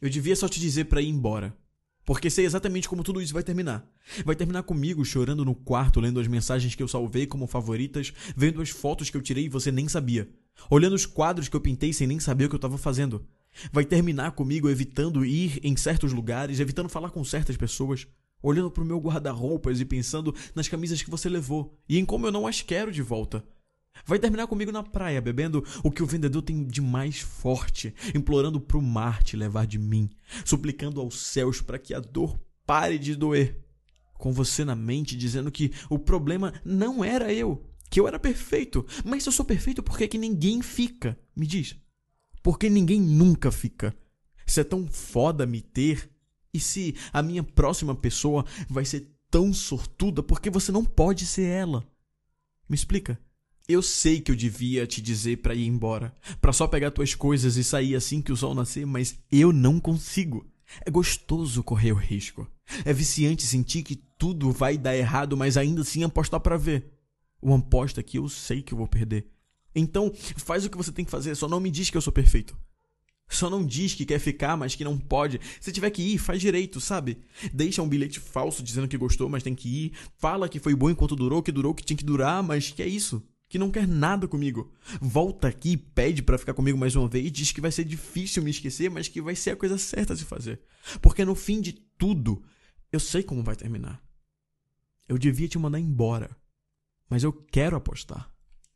Eu devia só te dizer para ir embora. Porque sei exatamente como tudo isso vai terminar. Vai terminar comigo chorando no quarto, lendo as mensagens que eu salvei como favoritas, vendo as fotos que eu tirei e você nem sabia. Olhando os quadros que eu pintei sem nem saber o que eu estava fazendo. Vai terminar comigo evitando ir em certos lugares, evitando falar com certas pessoas, olhando pro meu guarda-roupas e pensando nas camisas que você levou e em como eu não as quero de volta. Vai terminar comigo na praia, bebendo o que o vendedor tem de mais forte, implorando pro mar te levar de mim, suplicando aos céus para que a dor pare de doer. Com você na mente dizendo que o problema não era eu, que eu era perfeito. Mas se eu sou perfeito, por que, que ninguém fica? Me diz. Por que ninguém nunca fica? Se é tão foda me ter, e se a minha próxima pessoa vai ser tão sortuda, por que você não pode ser ela? Me explica. Eu sei que eu devia te dizer para ir embora, para só pegar tuas coisas e sair assim que o sol nascer, mas eu não consigo. É gostoso correr o risco. É viciante sentir que tudo vai dar errado, mas ainda assim apostar para ver. Uma aposta que eu sei que eu vou perder. Então, faz o que você tem que fazer, só não me diz que eu sou perfeito. Só não diz que quer ficar, mas que não pode. Se tiver que ir, faz direito, sabe? Deixa um bilhete falso dizendo que gostou, mas tem que ir. Fala que foi bom enquanto durou, que durou, que tinha que durar, mas que é isso que não quer nada comigo. Volta aqui e pede para ficar comigo mais uma vez, diz que vai ser difícil me esquecer, mas que vai ser a coisa certa a se fazer. Porque no fim de tudo, eu sei como vai terminar. Eu devia te mandar embora, mas eu quero apostar.